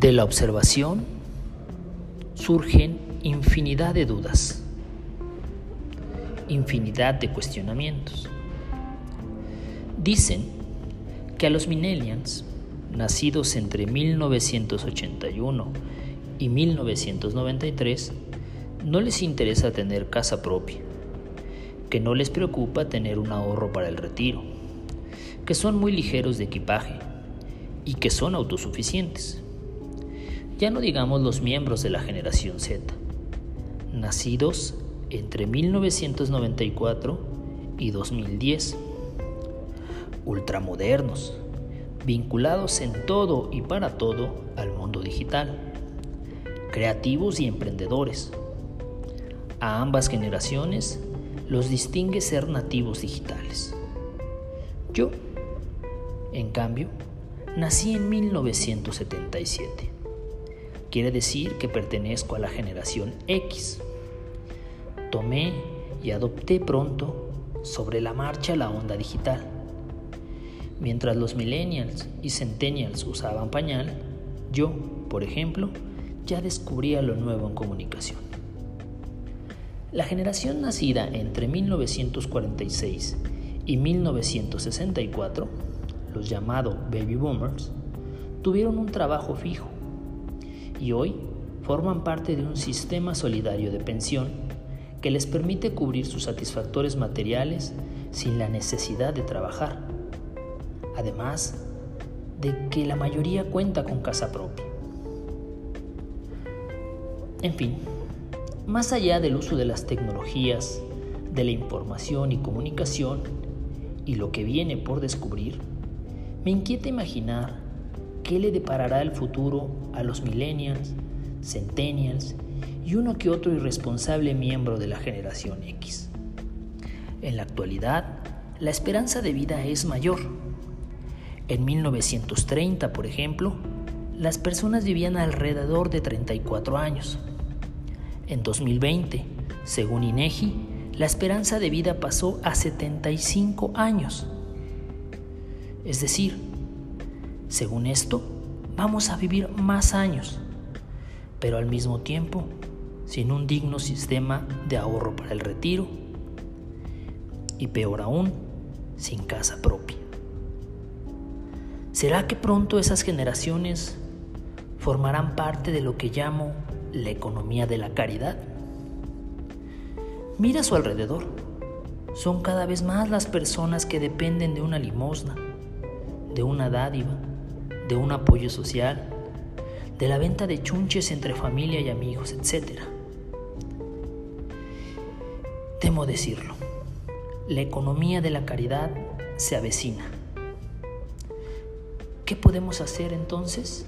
De la observación surgen infinidad de dudas, infinidad de cuestionamientos. Dicen que a los millennials, nacidos entre 1981 y 1993, no les interesa tener casa propia, que no les preocupa tener un ahorro para el retiro, que son muy ligeros de equipaje y que son autosuficientes. Ya no digamos los miembros de la generación Z, nacidos entre 1994 y 2010, ultramodernos, vinculados en todo y para todo al mundo digital, creativos y emprendedores, a ambas generaciones los distingue ser nativos digitales. Yo, en cambio, nací en 1977. Quiere decir que pertenezco a la generación X. Tomé y adopté pronto sobre la marcha la onda digital. Mientras los millennials y centennials usaban pañal, yo, por ejemplo, ya descubría lo nuevo en comunicación. La generación nacida entre 1946 y 1964, los llamados baby boomers, tuvieron un trabajo fijo y hoy forman parte de un sistema solidario de pensión que les permite cubrir sus satisfactores materiales sin la necesidad de trabajar. Además de que la mayoría cuenta con casa propia. En fin, más allá del uso de las tecnologías, de la información y comunicación y lo que viene por descubrir, me inquieta imaginar qué le deparará el futuro a los millennials, centennials y uno que otro irresponsable miembro de la generación X. En la actualidad, la esperanza de vida es mayor. En 1930, por ejemplo, las personas vivían alrededor de 34 años. En 2020, según INEGI, la esperanza de vida pasó a 75 años. Es decir, según esto, vamos a vivir más años, pero al mismo tiempo sin un digno sistema de ahorro para el retiro y peor aún, sin casa propia. ¿Será que pronto esas generaciones formarán parte de lo que llamo la economía de la caridad. Mira a su alrededor. Son cada vez más las personas que dependen de una limosna, de una dádiva, de un apoyo social, de la venta de chunches entre familia y amigos, etc. Temo decirlo, la economía de la caridad se avecina. ¿Qué podemos hacer entonces?